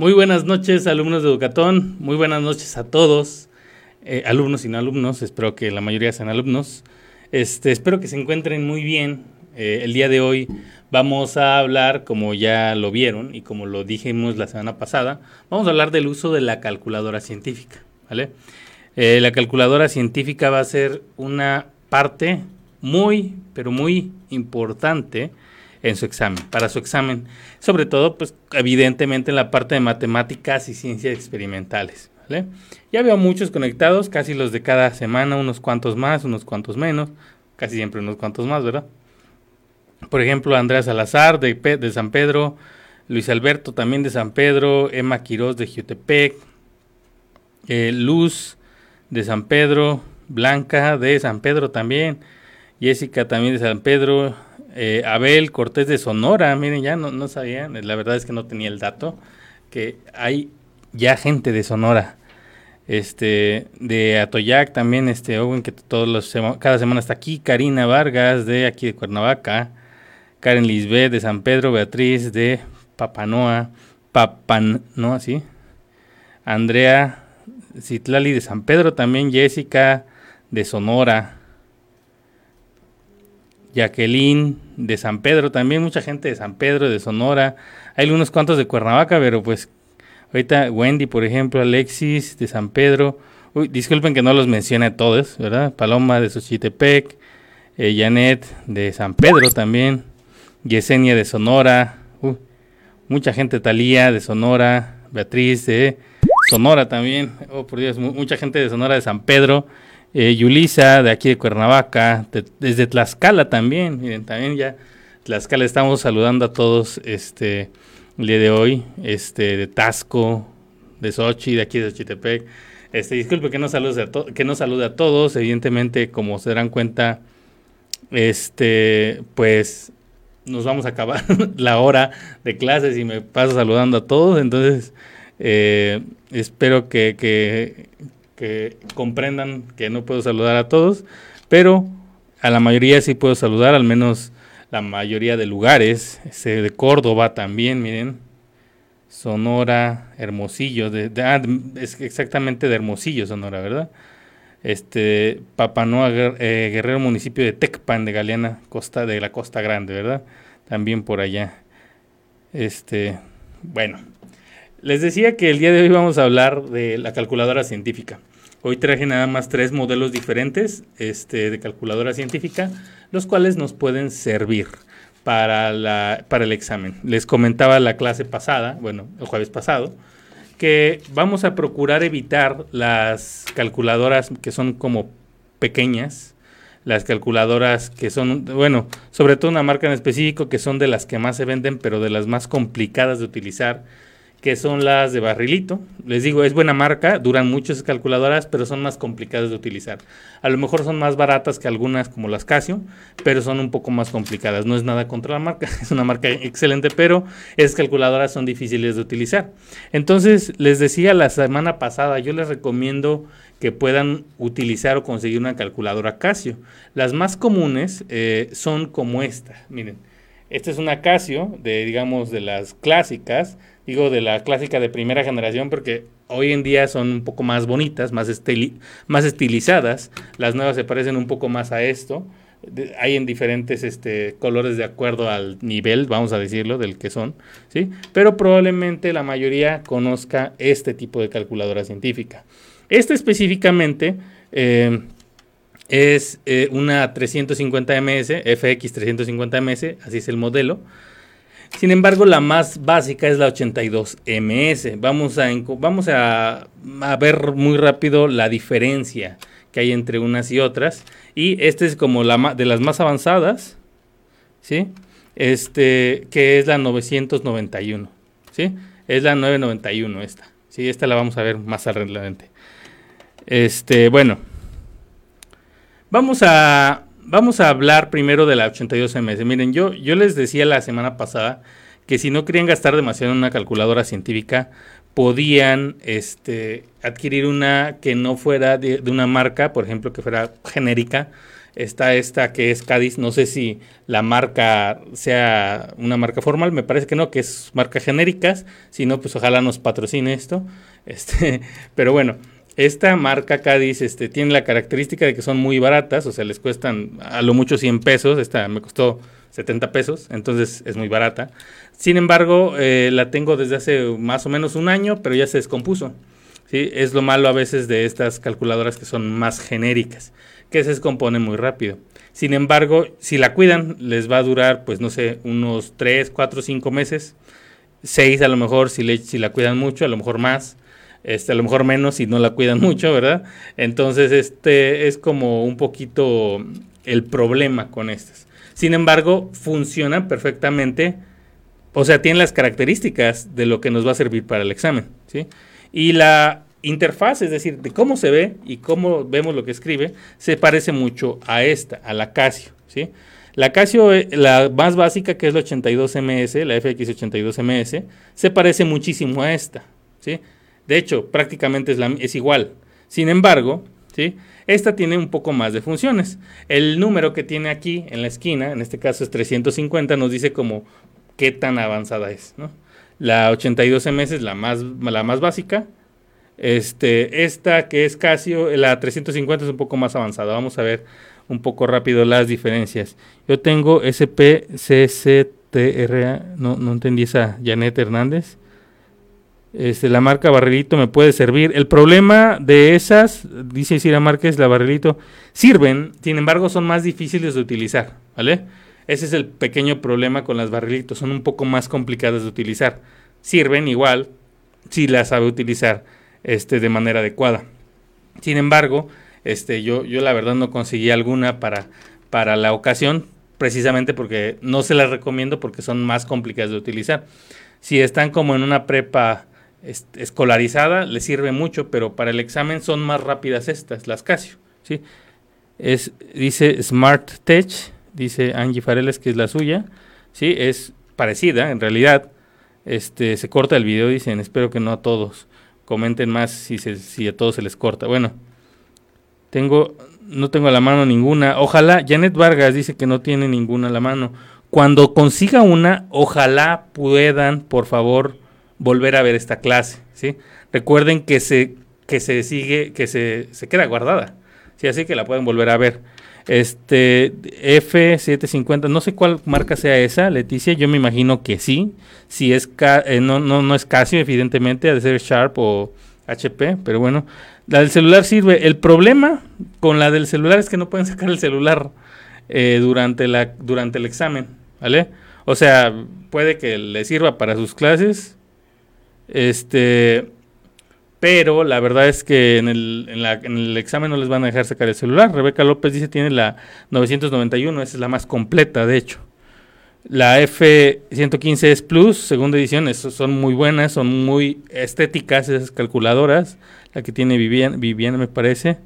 Muy buenas noches, alumnos de Educatón. Muy buenas noches a todos, eh, alumnos y no alumnos. Espero que la mayoría sean alumnos. Este, espero que se encuentren muy bien. Eh, el día de hoy vamos a hablar, como ya lo vieron y como lo dijimos la semana pasada, vamos a hablar del uso de la calculadora científica. ¿vale? Eh, la calculadora científica va a ser una parte muy, pero muy importante en su examen, para su examen, sobre todo, pues evidentemente en la parte de matemáticas y ciencias experimentales. Ya veo muchos conectados, casi los de cada semana, unos cuantos más, unos cuantos menos, casi siempre unos cuantos más, ¿verdad? Por ejemplo, Andrea Salazar de, de San Pedro, Luis Alberto también de San Pedro, Emma Quiroz de Jutepec, eh, Luz de San Pedro, Blanca de San Pedro también, Jessica también de San Pedro, eh, Abel Cortés de Sonora, miren, ya no, sabían, la verdad es que no tenía el dato, que hay ya gente de Sonora. Este, de Atoyac también, este, Owen, que todos los cada semana está aquí, Karina Vargas de aquí de Cuernavaca, Karen Lisbeth de San Pedro, Beatriz de Papanoa, Papanoa, sí, Andrea Citlali de San Pedro también, Jessica de Sonora, Jacqueline de San Pedro, también mucha gente de San Pedro, de Sonora. Hay unos cuantos de Cuernavaca, pero pues ahorita Wendy, por ejemplo, Alexis de San Pedro. Uy, disculpen que no los mencione a todos, ¿verdad? Paloma de Xochitepec, eh, Janet de San Pedro también, Yesenia de Sonora, mucha gente. Talía de Sonora, Beatriz de Sonora también, oh por Dios, mucha gente de Sonora de San Pedro, eh, Yulisa, de aquí de Cuernavaca, desde Tlaxcala también, miren, también ya Tlaxcala estamos saludando a todos este el día de hoy, este de Tasco, de Sochi, de aquí de Xochitepec. Este, disculpe que no salude a que no salude a todos, evidentemente como se darán cuenta este pues nos vamos a acabar la hora de clases y me paso saludando a todos, entonces eh, espero que, que, que comprendan que no puedo saludar a todos, pero a la mayoría sí puedo saludar, al menos la mayoría de lugares, este, de Córdoba también, miren, Sonora, Hermosillo, de, ah, es exactamente de Hermosillo, Sonora, ¿verdad? Este, Papanoa eh, Guerrero, municipio de Tecpan, de Galeana, costa de la Costa Grande, ¿verdad? También por allá. Este, bueno, les decía que el día de hoy vamos a hablar de la calculadora científica. Hoy traje nada más tres modelos diferentes este, de calculadora científica, los cuales nos pueden servir para, la, para el examen. Les comentaba la clase pasada, bueno, el jueves pasado, que vamos a procurar evitar las calculadoras que son como pequeñas, las calculadoras que son, bueno, sobre todo una marca en específico que son de las que más se venden, pero de las más complicadas de utilizar que son las de barrilito. Les digo, es buena marca, duran mucho calculadoras, pero son más complicadas de utilizar. A lo mejor son más baratas que algunas como las Casio, pero son un poco más complicadas. No es nada contra la marca, es una marca excelente, pero esas calculadoras son difíciles de utilizar. Entonces, les decía la semana pasada, yo les recomiendo que puedan utilizar o conseguir una calculadora Casio. Las más comunes eh, son como esta, miren. Esta es una Casio, de digamos de las clásicas, digo de la clásica de primera generación porque hoy en día son un poco más bonitas, más, estilizadas, las nuevas se parecen un poco más a esto, hay en diferentes este, colores de acuerdo al nivel, vamos a decirlo, del que son, ¿sí? Pero probablemente la mayoría conozca este tipo de calculadora científica. Esta específicamente eh, es eh, una 350 ms, FX 350 ms, así es el modelo. Sin embargo, la más básica es la 82MS. Vamos a, vamos a, ver muy rápido la diferencia que hay entre unas y otras. Y esta es como la de las más avanzadas, ¿sí? Este, que es la 991, ¿sí? Es la 991 esta. Sí, esta la vamos a ver más adelante. Este, bueno. Vamos a vamos a hablar primero de la 82MS. Miren, yo, yo les decía la semana pasada que si no querían gastar demasiado en una calculadora científica, podían este, adquirir una que no fuera de, una marca, por ejemplo, que fuera genérica. Está esta que es Cádiz, no sé si la marca sea una marca formal, me parece que no, que es marca genéricas, si no, pues ojalá nos patrocine esto. Este, pero bueno, esta marca Cádiz este, tiene la característica de que son muy baratas, o sea, les cuestan a lo mucho 100 pesos, esta me costó 70 pesos, entonces es muy barata. Sin embargo, eh, la tengo desde hace más o menos un año, pero ya se descompuso. ¿sí? Es lo malo a veces de estas calculadoras que son más genéricas que se descompone muy rápido. Sin embargo, si la cuidan, les va a durar, pues no sé, unos 3, 4, 5 meses, 6 a lo mejor si, le, si la cuidan mucho, a lo mejor más, este, a lo mejor menos si no la cuidan mucho, ¿verdad? Entonces, este es como un poquito el problema con estas. Sin embargo, funcionan perfectamente, o sea, tienen las características de lo que nos va a servir para el examen, ¿sí? Y la interfaz, es decir, de cómo se ve y cómo vemos lo que escribe, se parece mucho a esta, a la Casio, ¿sí? La Casio, eh, la más básica, que es la 82MS, la FX82MS, se parece muchísimo a esta, ¿sí? De hecho, prácticamente es, la, es igual. Sin embargo, ¿sí? Esta tiene un poco más de funciones. El número que tiene aquí en la esquina, en este caso es 350, nos dice como qué tan avanzada es, ¿no? La 82MS es la más, la más básica, este, esta que es Casio, la 350 es un poco más avanzada. Vamos a ver un poco rápido las diferencias. Yo tengo SPCCTRA, no, no entendí esa, Janet Hernández. Este, la marca Barrilito me puede servir. El problema de esas, dice Cira Márquez, la Barrilito, sirven, sin embargo son más difíciles de utilizar, ¿vale? Ese es el pequeño problema con las Barrilitos, son un poco más complicadas de utilizar. Sirven igual si las sabe utilizar este, de manera adecuada. Sin embargo, este, yo, yo la verdad no conseguí alguna para, para la ocasión, precisamente porque no se las recomiendo porque son más complicadas de utilizar. Si están como en una prepa escolarizada, les sirve mucho, pero para el examen son más rápidas estas, las Casio. ¿sí? Es, dice Smart Tech, dice Angie Fareles que es la suya. ¿sí? Es parecida, en realidad. Este, se corta el video, dicen, espero que no a todos comenten más si, si a todos se les corta. Bueno, tengo, no tengo a la mano ninguna. Ojalá, Janet Vargas dice que no tiene ninguna a la mano. Cuando consiga una, ojalá puedan, por favor, volver a ver esta clase. ¿sí? Recuerden que se, que se sigue, que se, se queda guardada. ¿sí? Así que la pueden volver a ver. Este F750, no sé cuál marca sea esa, Leticia, yo me imagino que sí. Si es eh, no, no, no es Casio, evidentemente, ha de ser Sharp o HP, pero bueno, la del celular sirve. El problema con la del celular es que no pueden sacar el celular eh, durante, la, durante el examen, ¿vale? O sea, puede que le sirva para sus clases, este, pero la verdad es que en el, examen no les van a dejar sacar el celular. Rebeca López dice tiene la 991, esa es la más completa, de hecho. La F115S Plus, segunda edición, son muy buenas, son muy estéticas esas calculadoras. La que tiene Viviana, Viviana me parece.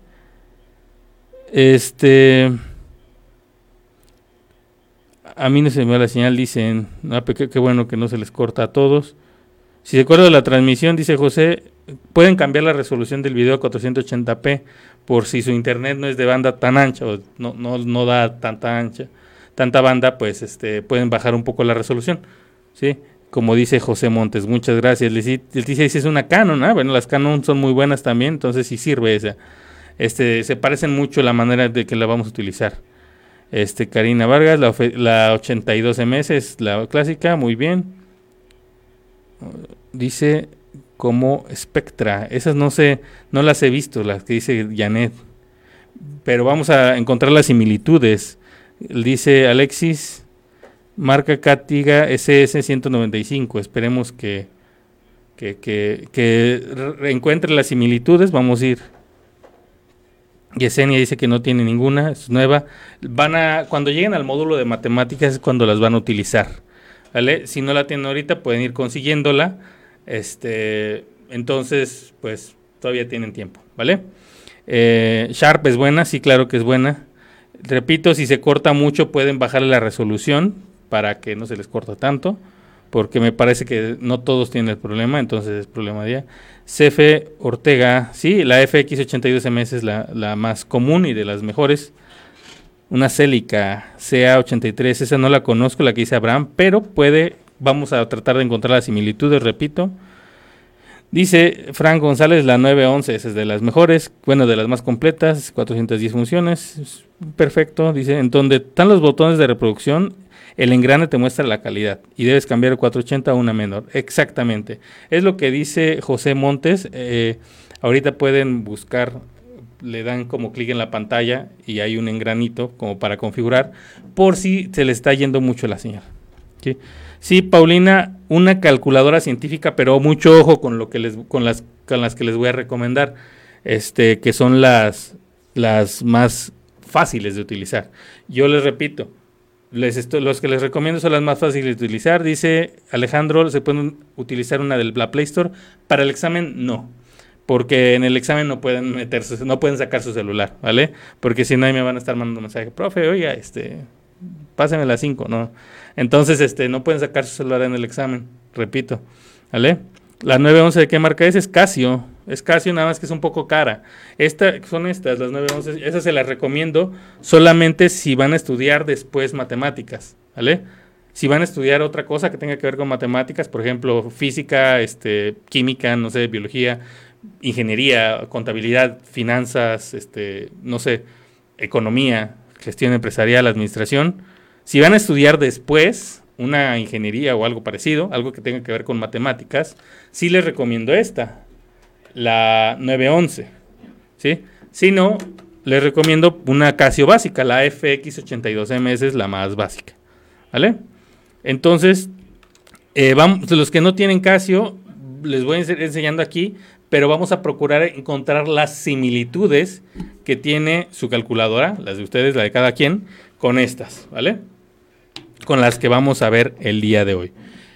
Este. A mí no se me va la señal, dicen. Ah, qué bueno que no se les corta a todos. Si se acuerda de la transmisión, dice José, pueden cambiar la resolución del video a 480p por si su internet no es de banda tan ancha no, no, no da tanta ancha, tanta banda, pues este, pueden bajar un poco la resolución. ¿sí? Como dice José Montes, muchas gracias. Él dice, es una Canon, ¿ah? bueno, las Canon son muy buenas también, entonces sí sirve esa. Este, se parecen mucho la manera de que la vamos a utilizar. Este, Karina Vargas, la, la 82MS es la clásica, muy bien dice como Spectra. Esas no sé, no las he visto, las que dice Janet. Pero vamos a encontrar las similitudes. Dice Alexis, marca Catiga SS195. Esperemos que, que, que, que encuentre las similitudes. Vamos a ir. Yesenia dice que no tiene ninguna, es nueva. Van a, cuando lleguen al módulo de matemáticas es cuando las van a utilizar. Si no la tienen ahorita, pueden ir consiguiéndola. Este, entonces, pues todavía tienen tiempo, ¿vale? Eh, Sharp es buena, sí, claro que es buena. Repito, si se corta mucho, pueden bajarle la resolución para que no se les corta tanto, porque me parece que no todos tienen el problema, entonces es problema de ella. CF Ortega, sí, la FX82MS es la, la más común y de las mejores. Una Celica CA83, esa no la conozco, la que dice Abraham, pero puede, vamos a tratar de encontrar las similitudes, repito. Dice Frank González, la 911 esa es de las mejores, bueno, de las más completas, 410 funciones, perfecto. Dice, en donde están los botones de reproducción, el engrane te muestra la calidad y debes cambiar el 480 a una menor. Exactamente. Es lo que dice José Montes. Eh, ahorita pueden buscar, le dan como clic en la pantalla y hay un engranito como para configurar por si se le está yendo mucho la señal. ¿Sí? Paulina, una calculadora científica, pero mucho ojo con lo que les, con las, con las que les voy a recomendar, este, que son las, las más fáciles de utilizar. Yo les repito, les los que les recomiendo son las más fáciles de utilizar. Dice Alejandro, se pueden utilizar una del la Play Store. Para el examen, no. Porque en el examen no pueden meterse, no pueden sacar su celular, ¿vale? Porque si no, ahí me van a estar mandando mensaje, profe, oiga, este, pásame la 5, ¿no? Entonces, este, no pueden sacar su celular en el examen, repito, ¿vale? La 911 de qué marca es? Es Casio. Es Casio, nada más que es un poco cara. Esta, son estas, las 911. Esas se las recomiendo solamente si van a estudiar después matemáticas, ¿vale? Si van a estudiar otra cosa que tenga que ver con matemáticas, por ejemplo, física, este, química, no sé, biología, ingeniería, contabilidad, finanzas, este, no sé, economía, gestión empresarial, administración, si van a estudiar después una ingeniería o algo parecido, algo que tenga que ver con matemáticas, sí les recomiendo esta, la 911. ¿sí? Si no, les recomiendo una Casio básica, la FX82MS es la más básica. ¿Vale? Entonces, eh, vamos, los que no tienen Casio, les voy enseñando aquí, pero vamos a procurar encontrar las similitudes que tiene su calculadora, las de ustedes, la de cada quien, con estas, ¿vale? con las que vamos a ver el día de hoy.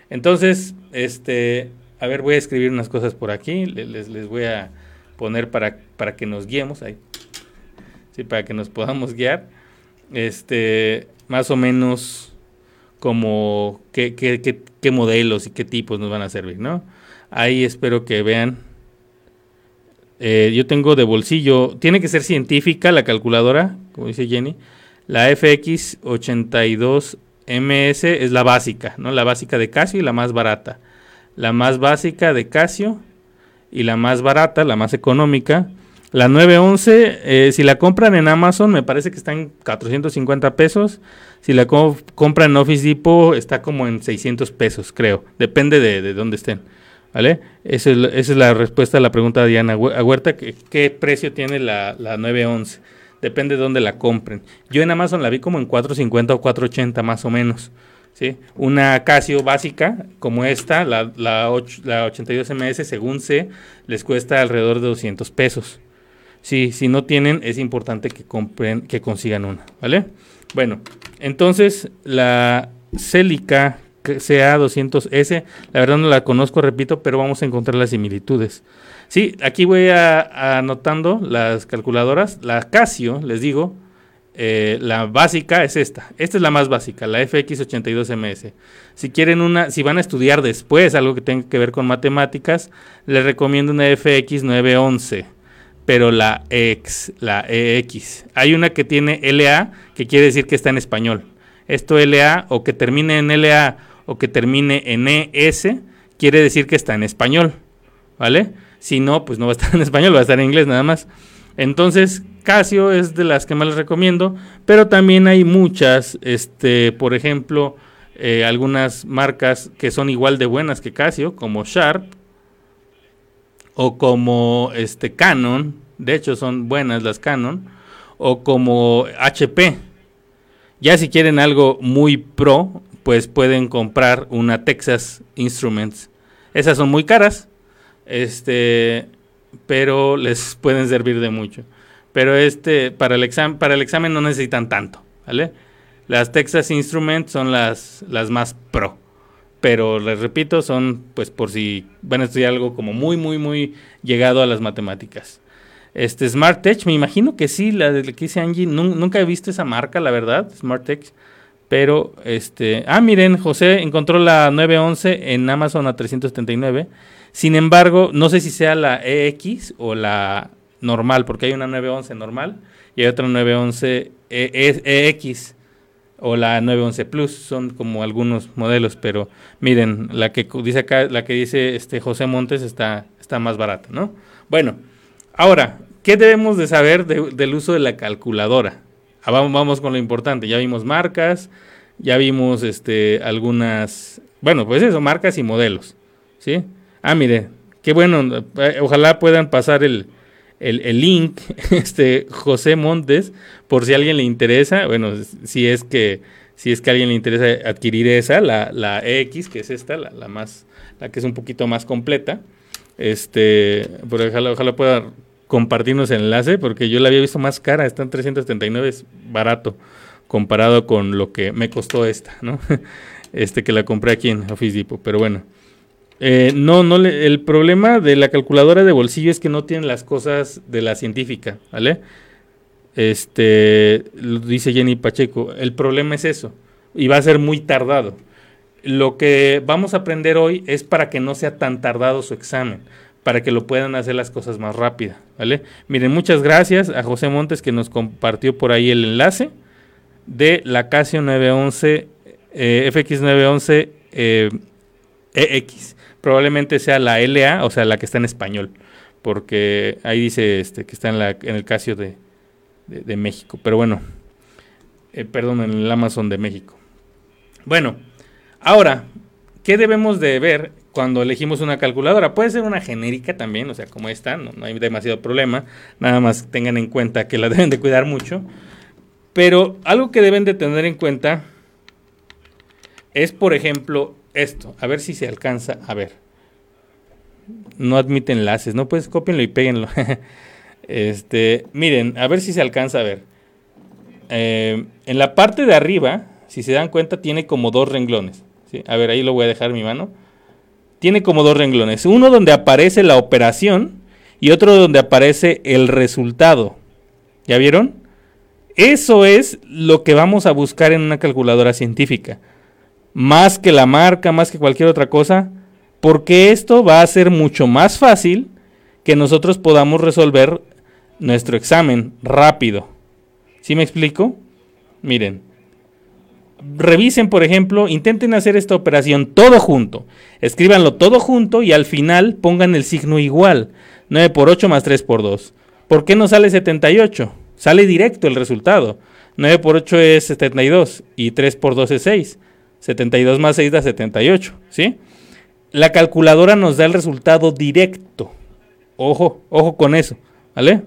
Entonces, este, a ver, voy a escribir unas cosas por aquí, les, voy a poner para, para que nos guiemos ahí. Sí, para que nos podamos guiar. Este, más o menos como qué, qué, qué, qué modelos y qué tipos nos van a servir, ¿no? Ahí espero que vean. Eh, yo tengo de bolsillo, tiene que ser científica la calculadora, como dice Jenny, la FX82 MS es la básica, ¿no? La básica de Casio y la más barata. La más básica de Casio y la más barata, la más económica. La 911, eh, si la compran en Amazon, me parece que está en 450 pesos. Si la compran en Office Depot, está como en 600 pesos, creo. Depende de, dónde estén. ¿Vale? Esa es, la respuesta a la pregunta de Diana Huerta. ¿Qué, qué precio tiene la, la 911? depende de dónde la compren. Yo en Amazon la vi como en 4.50 o 4.80 más o menos. ¿sí? Una Casio básica como esta, la, la, 82 ms, según sé, les cuesta alrededor de 200 pesos. Sí, si no tienen, es importante que compren, que consigan una, ¿vale? Bueno, entonces la Celica CA200S, la verdad no la conozco, repito, pero vamos a encontrar las similitudes. Sí, aquí voy anotando las calculadoras. La Casio, les digo, eh, la básica es esta. Esta es la más básica, la FX82MS. Si quieren una, si van a estudiar después algo que tenga que ver con matemáticas, les recomiendo una FX911, pero la X, la EX. Hay una que tiene LA, que quiere decir que está en español. Esto LA o que termine en LA o que termine en ES, quiere decir que está en español. ¿Vale? Si no, pues no va a estar en español, va a estar en inglés nada más. Entonces, Casio es de las que más les recomiendo, pero también hay muchas, este, por ejemplo, eh, algunas marcas que son igual de buenas que Casio, como Sharp o como este Canon, de hecho son buenas las Canon, o como HP. Ya si quieren algo muy pro, pues pueden comprar una Texas Instruments. Esas son muy caras, este, pero les pueden servir de mucho. Pero este, para el examen, para el examen no necesitan tanto, ¿vale? Las Texas Instruments son las, las más pro. Pero les repito, son pues por si van a estudiar algo como muy, muy, muy llegado a las matemáticas. Este Smart Tech, me imagino que sí, la de que dice Angie, nunca he visto esa marca, la verdad, Smart Tech. Pero, este, ah, miren, José encontró la 911 en Amazon a 379 sin embargo, no sé si sea la EX o la normal, porque hay una 911 normal y hay otra 911 EX o la 911 Plus, son como algunos modelos, pero miren, la que dice acá, la que dice este José Montes está, está más barata, ¿no? Bueno, ahora, ¿qué debemos de saber del uso de la calculadora? Ah, vamos, vamos con lo importante, ya vimos marcas, ya vimos este algunas, bueno, pues eso, marcas y modelos, ¿sí? Ah, mire, qué bueno, eh, ojalá puedan pasar el, el, link, este José Montes, por si a alguien le interesa, bueno, si es que si es que a alguien le interesa adquirir esa, la, la X, que es esta, la, la, más, la que es un poquito más completa, este, pero ojalá, ojalá pueda compartirnos el enlace, porque yo la había visto más cara, está en 379, es barato comparado con lo que me costó esta, ¿no? Este que la compré aquí en Office Depot, pero bueno. Eh, no, no el problema de la calculadora de bolsillo es que no tiene las cosas de la científica, ¿vale? Este, dice Jenny Pacheco, el problema es eso, y va a ser muy tardado. Lo que vamos a aprender hoy es para que no sea tan tardado su examen, para que lo puedan hacer las cosas más rápidas, ¿vale? Miren, muchas gracias a José Montes que nos compartió por ahí el enlace de la Casio 911, eh, FX911 EX probablemente sea la LA, o sea, la que está en español, porque ahí dice este, que está en el Casio de, de, México, pero bueno, eh, perdón, en el Amazon de México. Bueno, ahora, ¿qué debemos de ver cuando elegimos una calculadora? Puede ser una genérica también, o sea, como esta, no, hay demasiado problema, nada más tengan en cuenta que la deben de cuidar mucho, pero algo que deben de tener en cuenta es, por ejemplo, esto, a ver si se alcanza a ver. No admite enlaces, no pues copienlo y péguenlo. este, miren, a ver si se alcanza a ver. Eh, en la parte de arriba, si se dan cuenta, tiene como dos renglones. A ver, ahí lo voy a dejar mi mano. Tiene como dos renglones. Uno donde aparece la operación y otro donde aparece el resultado. ¿Ya vieron? Eso es lo que vamos a buscar en una calculadora científica más que la marca, más que cualquier otra cosa, porque esto va a ser mucho más fácil que nosotros podamos resolver nuestro examen rápido. ¿Sí me explico? Miren, revisen, por ejemplo, intenten hacer esta operación todo junto. Escríbanlo todo junto y al final pongan el signo igual. 9 por 8 más 3 por 2. ¿Por qué no sale 78? Sale directo el resultado. 9 por 8 es 72 y 3 por 2 es 6. 72 más 6 da 78, ¿sí? La calculadora nos da el resultado directo. Ojo, ojo con eso, ¿vale?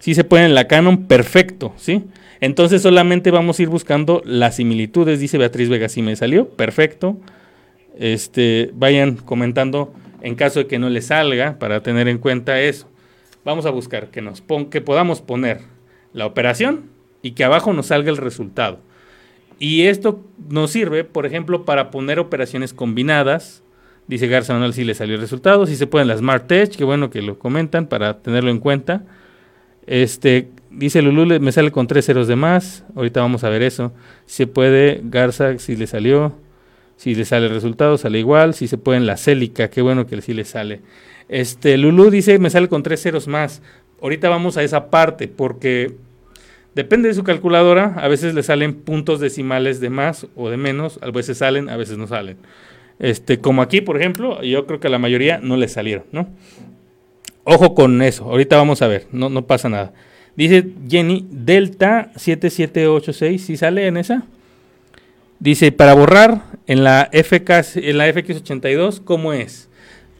Si se puede en la Canon, perfecto, ¿sí? Entonces solamente vamos a ir buscando las similitudes, dice Beatriz Vega, si me salió, perfecto. Este, vayan comentando en caso de que no les salga para tener en cuenta eso. Vamos a buscar que nos que podamos poner la operación y que abajo nos salga el resultado. Y esto nos sirve, por ejemplo, para poner operaciones combinadas. Dice Garza Manuel si le salió el resultado. Si se pueden las Smart Tech, que bueno que lo comentan para tenerlo en cuenta. Este, dice Lulu, me sale con tres ceros de más. Ahorita vamos a ver eso. Si se puede, Garza, si le salió. Si le sale el resultado, sale igual. Si se puede en la Célica, qué bueno que sí le sale. Este, Lulu dice, me sale con tres ceros más. Ahorita vamos a esa parte, porque Depende de su calculadora, a veces le salen puntos decimales de más o de menos, a veces salen, a veces no salen. Este, como aquí, por ejemplo, yo creo que a la mayoría no le salieron, ¿no? Ojo con eso, ahorita vamos a ver, no, no pasa nada. Dice Jenny, Delta 7786, ¿sí sale en esa? Dice, para borrar en la, FK, en la FX82, ¿cómo es?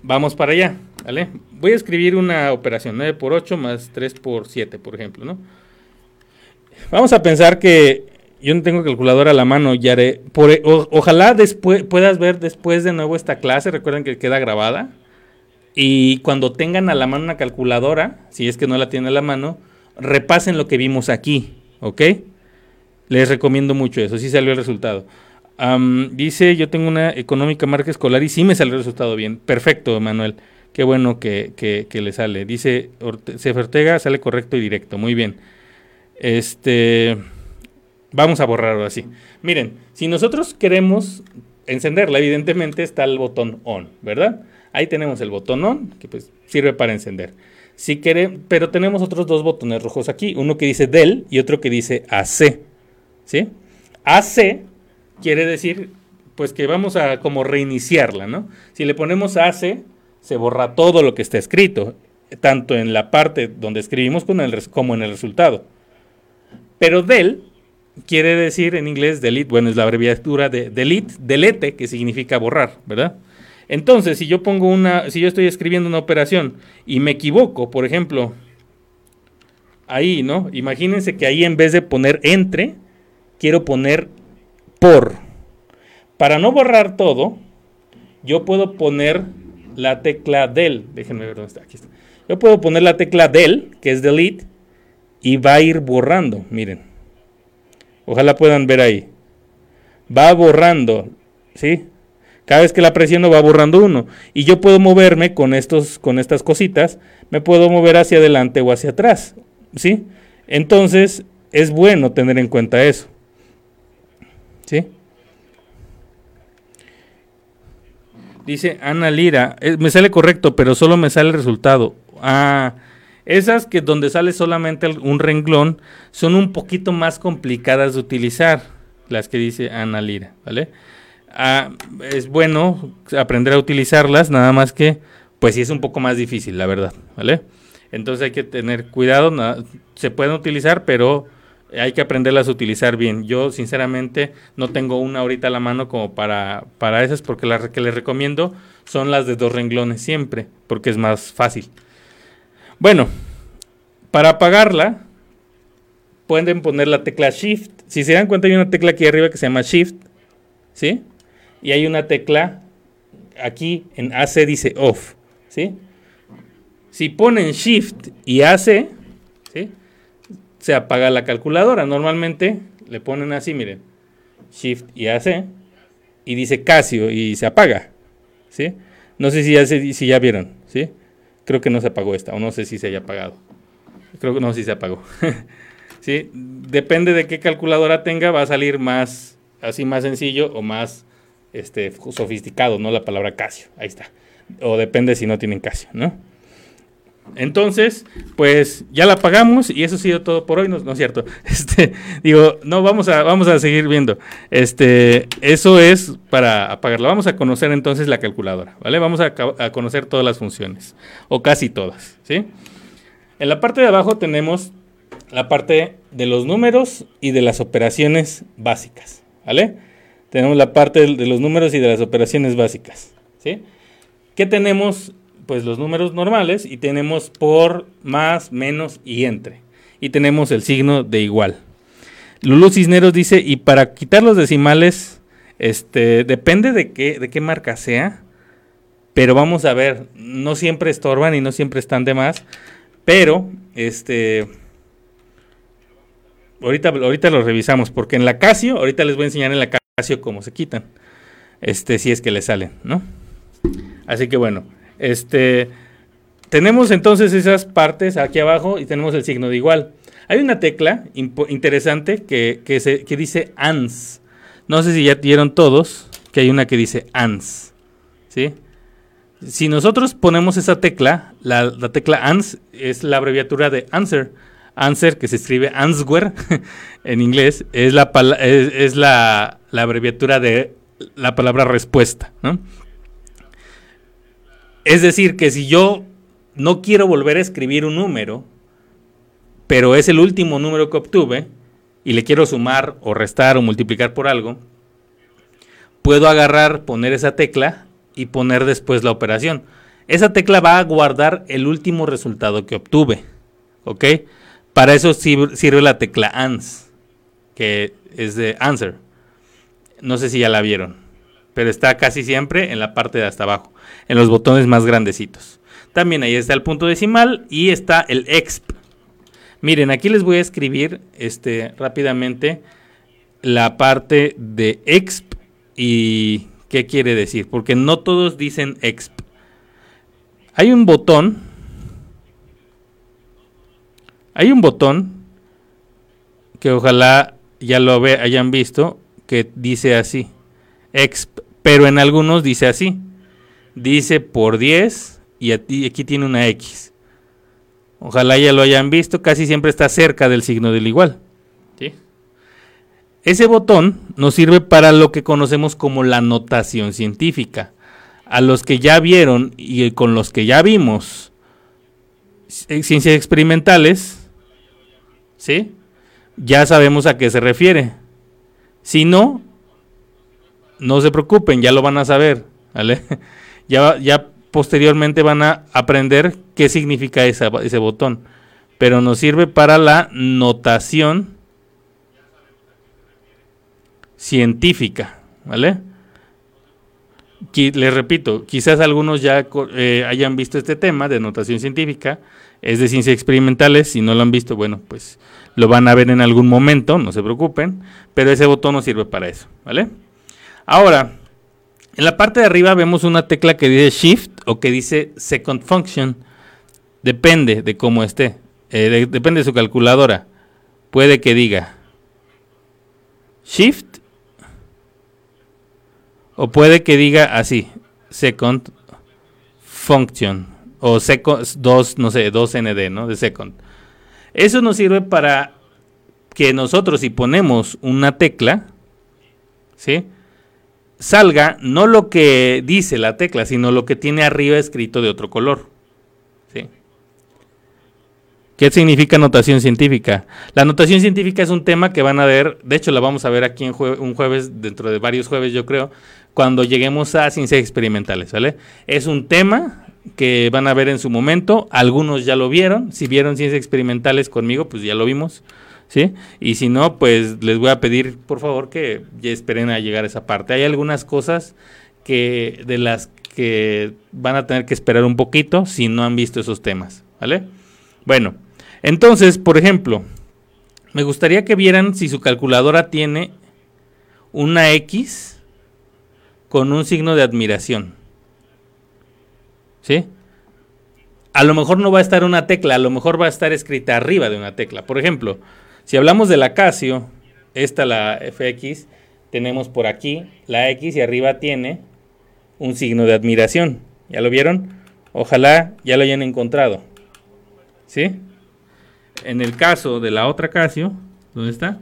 Vamos para allá, ¿vale? Voy a escribir una operación, 9 por 8 más 3 por 7, por ejemplo, ¿no? Vamos a pensar que yo no tengo calculadora a la mano, Yare. Por, ojalá después puedas ver después de nuevo esta clase. Recuerden que queda grabada. Y cuando tengan a la mano una calculadora, si es que no la tienen a la mano, repasen lo que vimos aquí. ¿Ok? Les recomiendo mucho eso. Sí salió el resultado. dice, yo tengo una económica marca escolar y sí me salió el resultado bien. Perfecto, Manuel. Qué bueno que, que le sale. Dice, Ortega sale correcto y directo. Muy bien. Este, vamos a borrarlo así. Miren, si nosotros queremos encenderla, evidentemente está el botón on, ¿verdad? Ahí tenemos el botón on, que pues sirve para encender. Si quiere, pero tenemos otros dos botones rojos aquí, uno que dice del y otro que dice AC. ¿Sí? AC quiere decir pues que vamos a como reiniciarla, ¿no? Si le ponemos AC, se borra todo lo que está escrito, tanto en la parte donde escribimos como en el resultado. Pero del quiere decir en inglés delete, bueno, es la abreviatura de delete, delete, que significa borrar, ¿verdad? Entonces, si yo pongo una, si yo estoy escribiendo una operación y me equivoco, por ejemplo, ahí, ¿no? Imagínense que ahí en vez de poner entre, quiero poner por. Para no borrar todo, yo puedo poner la tecla del, déjenme ver dónde está, aquí está. Yo puedo poner la tecla del, que es delete, y va a ir borrando, miren. Ojalá puedan ver ahí. Va borrando, ¿sí? Cada vez que la presiono va borrando uno. Y yo puedo moverme con, estos, con estas cositas, me puedo mover hacia adelante o hacia atrás, ¿sí? Entonces, es bueno tener en cuenta eso. ¿Sí? Dice Ana Lira, eh, me sale correcto, pero solo me sale el resultado. Ah, esas que donde sale solamente un renglón son un poquito más complicadas de utilizar, las que dice Ana Lira, ¿vale? Es bueno aprender a utilizarlas, nada más que, pues sí es un poco más difícil, la verdad, ¿vale? Entonces hay que tener cuidado, se pueden utilizar, pero hay que aprenderlas a utilizar bien. Yo, sinceramente, no tengo una ahorita a la mano como para, para esas, porque las que les recomiendo son las de dos renglones siempre, porque es más fácil. Bueno, para apagarla, pueden poner la tecla Shift. Si se dan cuenta, hay una tecla aquí arriba que se llama Shift, ¿sí? Y hay una tecla aquí en AC dice Off, ¿sí? Si ponen Shift y AC, ¿sí? Se apaga la calculadora. Normalmente le ponen así, miren, Shift y AC, y dice Casio y se apaga, ¿sí? No sé si ya, si ya vieron, ¿sí? Creo que no se apagó esta, o no sé si se haya apagado. Creo que no, si se apagó. ¿Sí? Depende de qué calculadora tenga, va a salir más, así más sencillo o más este, sofisticado, ¿no? La palabra Casio, ahí está. O depende si no tienen Casio, ¿no? Entonces, pues ya la pagamos y eso ha sido todo por hoy, ¿no, es cierto? Este, digo, no, vamos a, vamos a seguir viendo. Este, eso es para apagarla. Vamos a conocer entonces la calculadora, ¿vale? Vamos a, a conocer todas las funciones, o casi todas, ¿sí? En la parte de abajo tenemos la parte de los números y de las operaciones básicas, ¿vale? Tenemos la parte de los números y de las operaciones básicas, ¿sí? ¿Qué tenemos pues los números normales y tenemos por, más, menos y entre. Y tenemos el signo de igual. Lulu Cisneros dice, y para quitar los decimales, este, depende de qué, de qué marca sea, pero vamos a ver, no siempre estorban y no siempre están de más, pero este ahorita, ahorita lo revisamos, porque en la Casio, ahorita les voy a enseñar en la Casio cómo se quitan. Este, si es que le salen, ¿no? Así que bueno, este, tenemos entonces esas partes aquí abajo y tenemos el signo de igual. Hay una tecla interesante que, que, dice ANS. No sé si ya vieron todos que hay una que dice ANS. ¿sí? Si nosotros ponemos esa tecla, la, tecla ANS es la abreviatura de answer. Answer, que se escribe answer en inglés, es, la, es, la, la abreviatura de la palabra respuesta. ¿no? Es decir, que si yo no quiero volver a escribir un número, pero es el último número que obtuve, y le quiero sumar o restar o multiplicar por algo, puedo agarrar, poner esa tecla y poner después la operación. Esa tecla va a guardar el último resultado que obtuve. ¿Ok? Para eso sirve la tecla ANS, que es de answer. No sé si ya la vieron, pero está casi siempre en la parte de hasta abajo en los botones más grandecitos. También ahí está el punto decimal y está el exp. Miren, aquí les voy a escribir este, rápidamente la parte de exp y qué quiere decir, porque no todos dicen exp. Hay un botón, hay un botón que ojalá ya lo hayan visto, que dice así, exp, pero en algunos dice así dice por 10 y aquí tiene una X. Ojalá ya lo hayan visto, casi siempre está cerca del signo del igual. Ese botón nos sirve para lo que conocemos como la notación científica. A los que ya vieron y con los que ya vimos eh, ciencias experimentales, ¿sí? Ya sabemos a qué se refiere. Si no, no se preocupen, ya lo van a saber, ¿vale? Ya, ya posteriormente van a aprender qué significa ese botón. Pero nos sirve para la notación científica, ¿vale? les repito, quizás algunos ya eh, hayan visto este tema de notación científica, es de ciencias experimentales, si no lo han visto, bueno, pues lo van a ver en algún momento, no se preocupen, pero ese botón no sirve para eso, ¿vale? Ahora, en la parte de arriba vemos una tecla que dice Shift o que dice Second Function. Depende de cómo esté. Eh, depende de su calculadora. Puede que diga Shift o puede que diga así Second Function o second, 2, no sé, 2ND, ¿no? De Second. Eso nos sirve para que nosotros si ponemos una tecla, ¿sí? salga no lo que dice la tecla, sino lo que tiene arriba escrito de otro color. ¿Sí? ¿Qué significa notación científica? La notación científica es un tema que van a ver, de hecho la vamos a ver aquí en un jueves, dentro de varios jueves yo creo, cuando lleguemos a ciencias experimentales, ¿vale? Es un tema que van a ver en su momento, algunos ya lo vieron, si vieron ciencias experimentales conmigo, pues ya lo vimos, ¿sí? Y si no, pues les voy a pedir, por favor, que esperen a llegar a esa parte. Hay algunas cosas que de las que van a tener que esperar un poquito si no han visto esos temas, ¿vale? Bueno, entonces, por ejemplo, me gustaría que vieran si su calculadora tiene una X con un signo de admiración. ¿Sí? A lo mejor no va a estar una tecla, a lo mejor va a estar escrita arriba de una tecla. Por ejemplo, si hablamos de la Casio, esta la FX, tenemos por aquí la X y arriba tiene un signo de admiración. ¿Ya lo vieron? Ojalá ya lo hayan encontrado. ¿Sí? En el caso de la otra Casio, ¿dónde está?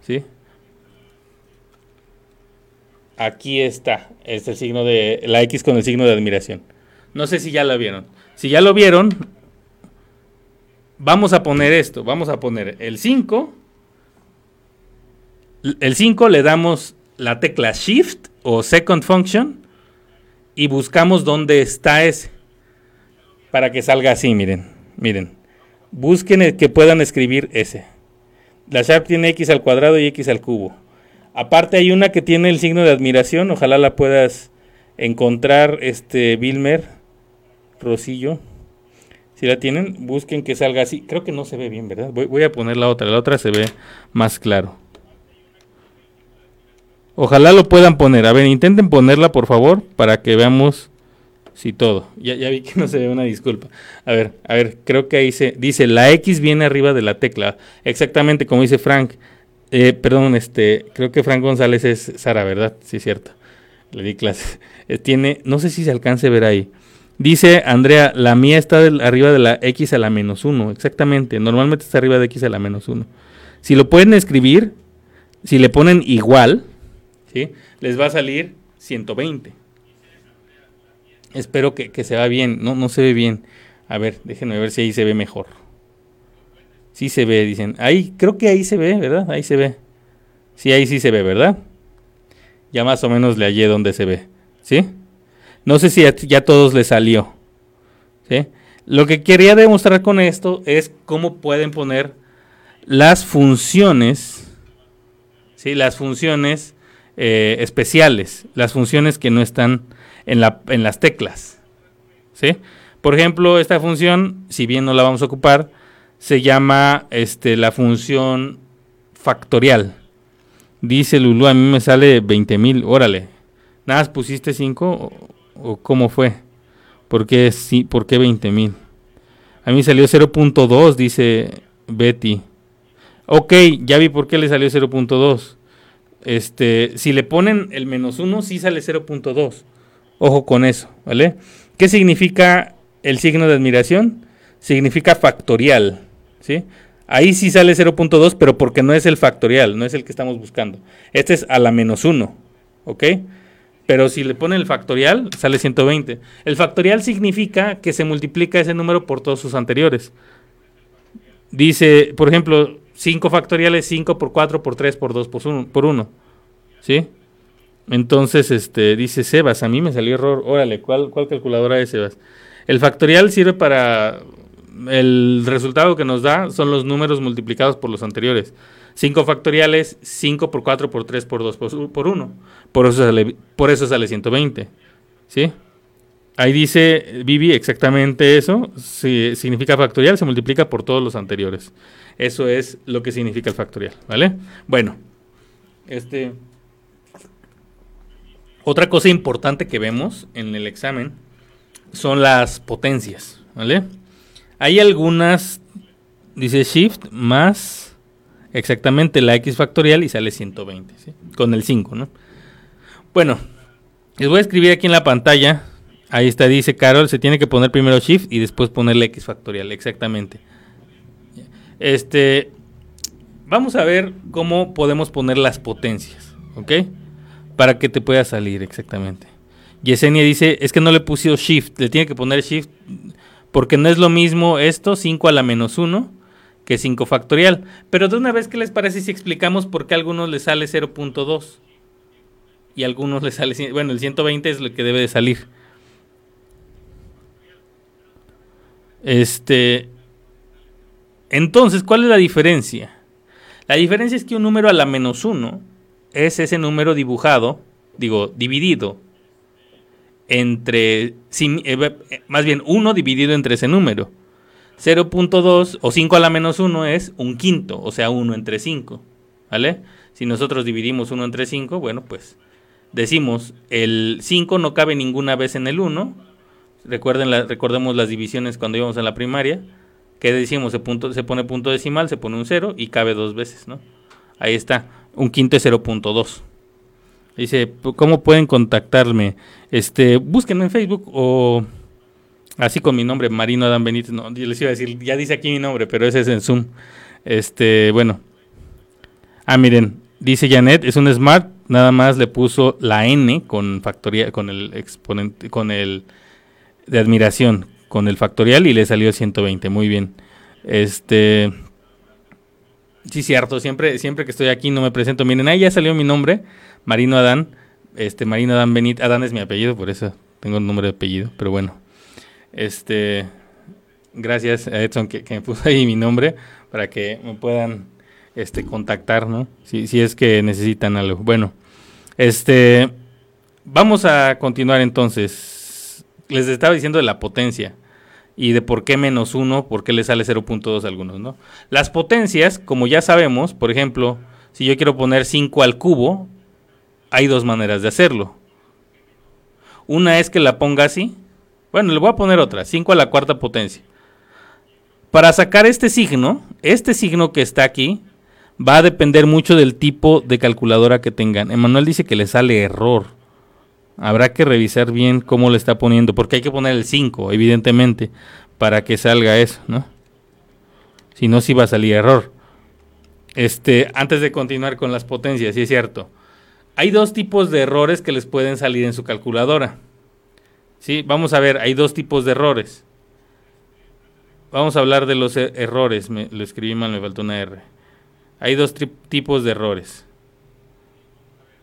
¿Sí? Aquí está, es el signo de la X con el signo de admiración. No sé si ya lo vieron. Si ya lo vieron, vamos a poner esto, vamos a poner el 5. El 5 le damos la tecla Shift o Second Function y buscamos dónde está ese para que salga así, miren, miren. Busquen que puedan escribir ese. La Sharp tiene X al cuadrado y X al cubo. Aparte hay una que tiene el signo de admiración, ojalá la puedas encontrar, este, Vilmer, Rosillo. Si la tienen, busquen que salga así. Creo que no se ve bien, ¿verdad? Voy, a poner la otra. La otra se ve más claro. Ojalá lo puedan poner. A ver, intenten ponerla, por favor, para que veamos si todo. Ya, vi que no se ve una disculpa. A ver, a ver, creo que ahí se dice la X viene arriba de la tecla. Exactamente como dice Frank. Eh, perdón, este, creo que Frank González es Sara, ¿verdad? Sí, cierto. Le di clase. Eh, tiene, no sé si se alcance a ver ahí. Dice Andrea, la mía está arriba de la x a la menos 1. Exactamente, normalmente está arriba de x a la menos 1. Si lo pueden escribir, si le ponen igual, ¿sí? les va a salir 120. Espero que, se vea bien. No, no se ve bien. A ver, déjenme ver si ahí se ve mejor. Sí se ve, dicen. Ahí, creo que ahí se ve, ¿verdad? Ahí se ve. Sí, ahí sí se ve, ¿verdad? Ya más o menos le hallé donde se ve. ¿Sí? No sé si ya a todos les salió. Lo que quería demostrar con esto es cómo pueden poner las funciones, ¿sí? las funciones eh, especiales, las funciones que no están en, la, en las teclas. ¿sí? Por ejemplo, esta función, si bien no la vamos a ocupar, se llama este, la función factorial. Dice Lulu, a mí me sale 20.000, órale. Nada pusiste 5 o cómo fue? ¿Por qué, sí, ¿por qué 20 mil? A mí salió 0.2, dice Betty. Ok, ya vi por qué le salió 0.2. Este, si le ponen el menos 1, sí sale 0.2. Ojo con eso, ¿vale? ¿Qué significa el signo de admiración? significa factorial, ¿sí? Ahí sí sale 0.2, pero porque no es el factorial, no es el que estamos buscando. Este es a la menos 1, ¿ok? Pero si le pone el factorial, sale 120. El factorial significa que se multiplica ese número por todos sus anteriores. Dice, por ejemplo, 5 factoriales, 5 por 4 por 3 por 2 por 1. ¿Sí? Entonces, este, dice Sebas, a mí me salió error. Órale, ¿cuál, ¿cuál calculadora es Sebas? El factorial sirve para... El resultado que nos da son los números multiplicados por los anteriores. 5 factoriales, 5 por 4 por 3 por 2 por 1. Por eso sale, por eso sale 120. ¿Sí? Ahí dice Vivi exactamente eso. Si significa factorial, se multiplica por todos los anteriores. Eso es lo que significa el factorial, ¿vale? Bueno, este otra cosa importante que vemos en el examen son las potencias, ¿vale? Hay algunas dice shift más exactamente la x factorial y sale 120, ¿sí? Con el 5, ¿no? Bueno, les voy a escribir aquí en la pantalla. Ahí está, dice Carol, se tiene que poner primero shift y después ponerle x factorial, exactamente. Este, vamos a ver cómo podemos poner las potencias, ¿ok? Para que te pueda salir exactamente. Yesenia dice, es que no le puse shift, le tiene que poner shift porque no es lo mismo esto, 5 a la menos 1, que 5 factorial. Pero de una vez, ¿qué les parece si explicamos por qué a algunos les sale 0.2? Y algunos les sale, bueno, el 120 es lo que debe de salir. Este, entonces, ¿cuál es la diferencia? La diferencia es que un número a la menos 1 es ese número dibujado, digo, dividido entre, eh, más bien 1 dividido entre ese número. 0.2 o 5 a la menos 1 es un quinto, o sea, 1 entre 5. ¿Vale? Si nosotros dividimos 1 entre 5, bueno, pues decimos el 5 no cabe ninguna vez en el 1. Recuerden la, recordemos las divisiones cuando íbamos a la primaria ¿Qué decimos? Se, pone punto decimal, se pone un 0 y cabe dos veces, ¿no? Ahí está, un quinto es 0.2. Dice, ¿cómo pueden contactarme? Este, búsquenme en Facebook o así con mi nombre, Marino Adán Benítez. No, les iba a decir, ya dice aquí mi nombre, pero ese es en Zoom. Este, bueno. Ah, miren, dice Janet, es un smart, nada más le puso la N con factoría, con el exponente, con el de admiración, con el factorial y le salió 120. Muy bien. Este. Sí, cierto. Siempre, siempre que estoy aquí no me presento. Miren, ahí ya salió mi nombre. Marino Adán. Este, Marino Adán Benít. Adán es mi apellido, por eso tengo el nombre de apellido. Pero bueno. Este. Gracias a Edson que, me puso ahí mi nombre para que me puedan este, contactar, ¿no? Si, si es que necesitan algo. Bueno, este. Vamos a continuar entonces. Les estaba diciendo de la potencia y de por qué menos uno, por qué le sale 0.2 a algunos, ¿no? Las potencias, como ya sabemos, por ejemplo, si yo quiero poner 5 al cubo, hay dos maneras de hacerlo. Una es que la ponga así. Bueno, le voy a poner otra, 5 a la cuarta potencia. Para sacar este signo, este signo que está aquí, va a depender mucho del tipo de calculadora que tengan. Emanuel dice que le sale error. Habrá que revisar bien cómo le está poniendo, porque hay que poner el 5, evidentemente, para que salga eso, ¿no? Si no, sí va a salir error. Este, antes de continuar con las potencias, sí es cierto. Hay dos tipos de errores que les pueden salir en su calculadora. ¿Sí? Vamos a ver, hay dos tipos de errores. Vamos a hablar de los e-, errores. Me, lo escribí mal, me faltó una R. Hay dos tipos de errores.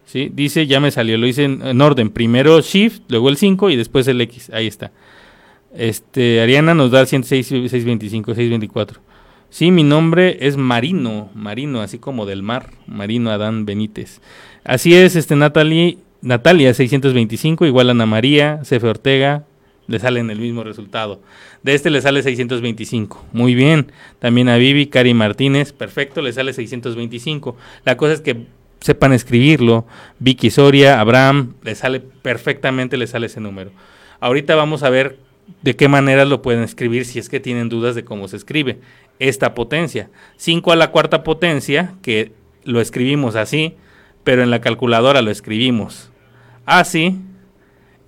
¿sí? Dice, ya me salió, lo hice en, orden, primero Shift, luego el 5 y después el X, ahí está. Este, Ariana nos da 106, 625, 624. Sí, mi nombre es Marino, Marino, así como del mar, Marino Adán Benítez. Así es, este Natalie, Natalia 625, igual Ana María, Cefe Ortega, le salen el mismo resultado. De este le sale 625. Muy bien. También a Vivi, Cari Martínez, perfecto, le sale 625. La cosa es que sepan escribirlo. Vicky Soria, Abraham, le sale perfectamente, le sale ese número. Ahorita vamos a ver de qué manera lo pueden escribir si es que tienen dudas de cómo se escribe esta potencia. 5 a la cuarta potencia, que lo escribimos así, pero en la calculadora lo escribimos así,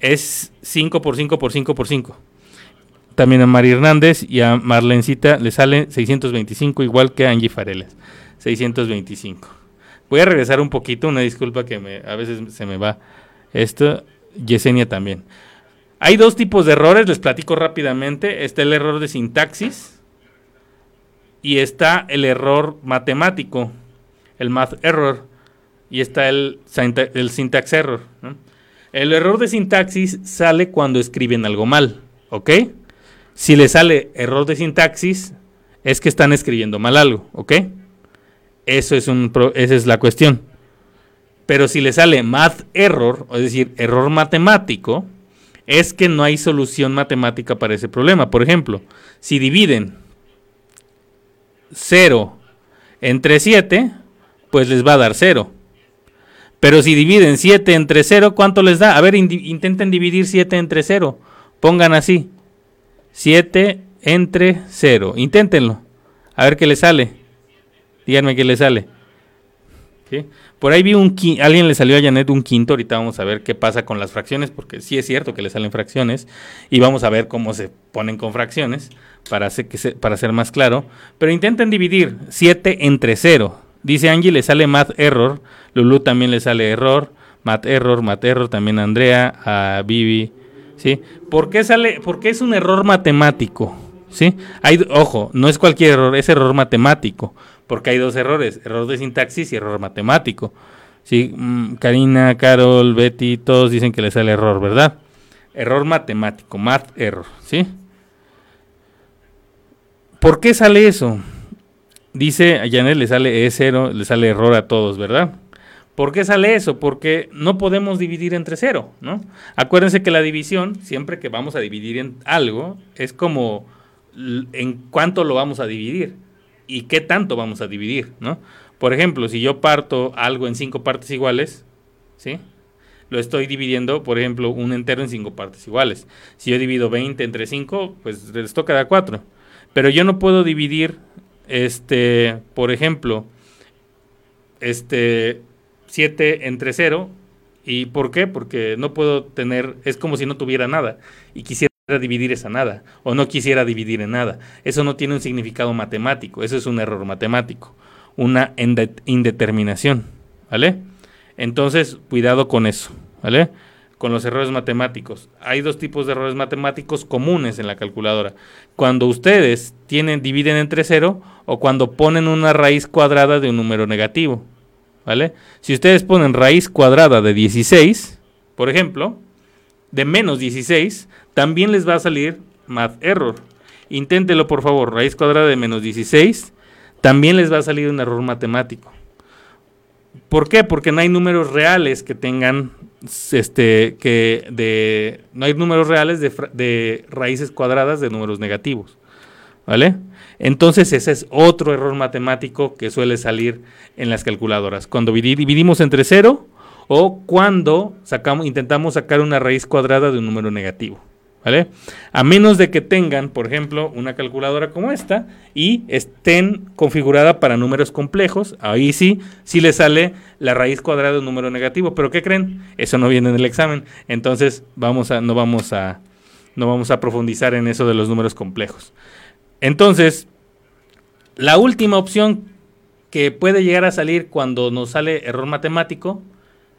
es 5 por 5 por 5 por 5. también a Mari Hernández y a Marlencita le sale 625, igual que a Angie Farelas. 625. Voy a regresar un poquito, una disculpa que a veces se me va esto. Yesenia también. Hay dos tipos de errores, les platico rápidamente. Está el error de sintaxis y está el error matemático, el math error, y está el, el syntax error. El error de sintaxis sale cuando escriben algo mal, ¿ok? Si le sale error de sintaxis, es que están escribiendo mal algo, ¿ok? Eso es un, esa es la cuestión. Pero si le sale math error, es decir, error matemático, es que no hay solución matemática para ese problema. Por ejemplo, si dividen 0 entre 7, pues les va a dar 0. Pero si dividen 7 entre 0, ¿cuánto les da? A ver, intenten dividir 7 entre 0. Pongan así. 7 entre 0. Inténtenlo. A ver qué les sale. Díganme qué les sale. Por ahí vi un alguien le salió a Janet un quinto, ahorita vamos a ver qué pasa con las fracciones, porque sí es cierto que le salen fracciones, y vamos a ver cómo se ponen con fracciones, para, hacer que para ser más claro, pero intenten dividir 7 entre 0. Dice Angie, le sale math error, Lulu también le sale error, math error, math error, también Andrea, a Vivi, ¿sí? ¿Por qué sale? Porque es un error matemático, ¿sí? Hay, ojo, no es cualquier error, es error matemático porque hay dos errores, error de sintaxis y error matemático. Sí, mm, Karina, Carol, Betty, todos dicen que les sale error, ¿verdad? Error matemático, math error, ¿sí? ¿Por qué sale eso? Dice a Janet le sale E0, le sale error a todos, ¿verdad? ¿Por qué sale eso? Porque no podemos dividir entre cero, ¿no? Acuérdense que la división, siempre que vamos a dividir en algo, es como en cuánto lo vamos a dividir y qué tanto vamos a dividir, ¿no? Por ejemplo, si yo parto algo en cinco partes iguales, ¿sí? Lo estoy dividiendo, por ejemplo, un entero en cinco partes iguales. Si yo divido 20 entre 5, pues esto queda 4. Pero yo no puedo dividir, este, por ejemplo, este, 7 entre 0. ¿Y por qué? Porque no puedo tener, es como si no tuviera nada. Y quisiera dividir esa nada o no quisiera dividir en nada. Eso no tiene un significado matemático, eso es un error matemático, una indeterminación, ¿vale? Entonces, cuidado con eso, ¿vale? Con los errores matemáticos. Hay dos tipos de errores matemáticos comunes en la calculadora. Cuando ustedes tienen dividen entre cero o cuando ponen una raíz cuadrada de un número negativo, ¿vale? Si ustedes ponen raíz cuadrada de 16, por ejemplo, de menos 16, también les va a salir math error. Inténtelo por favor, raíz cuadrada de menos 16, también les va a salir un error matemático. ¿Por qué? Porque no hay números reales que tengan, este, que de, no hay números reales de, de raíces cuadradas de números negativos. ¿Vale? Entonces ese es otro error matemático que suele salir en las calculadoras. Cuando dividimos entre cero o cuando intentamos sacar una raíz cuadrada de un número negativo. ¿Vale? A menos de que tengan, por ejemplo, una calculadora como esta y estén configurada para números complejos, ahí sí, sí le sale la raíz cuadrada de un número negativo, pero ¿qué creen? Eso no viene en el examen, entonces vamos a, no, vamos a, no vamos a profundizar en eso de los números complejos. Entonces, la última opción que puede llegar a salir cuando nos sale error matemático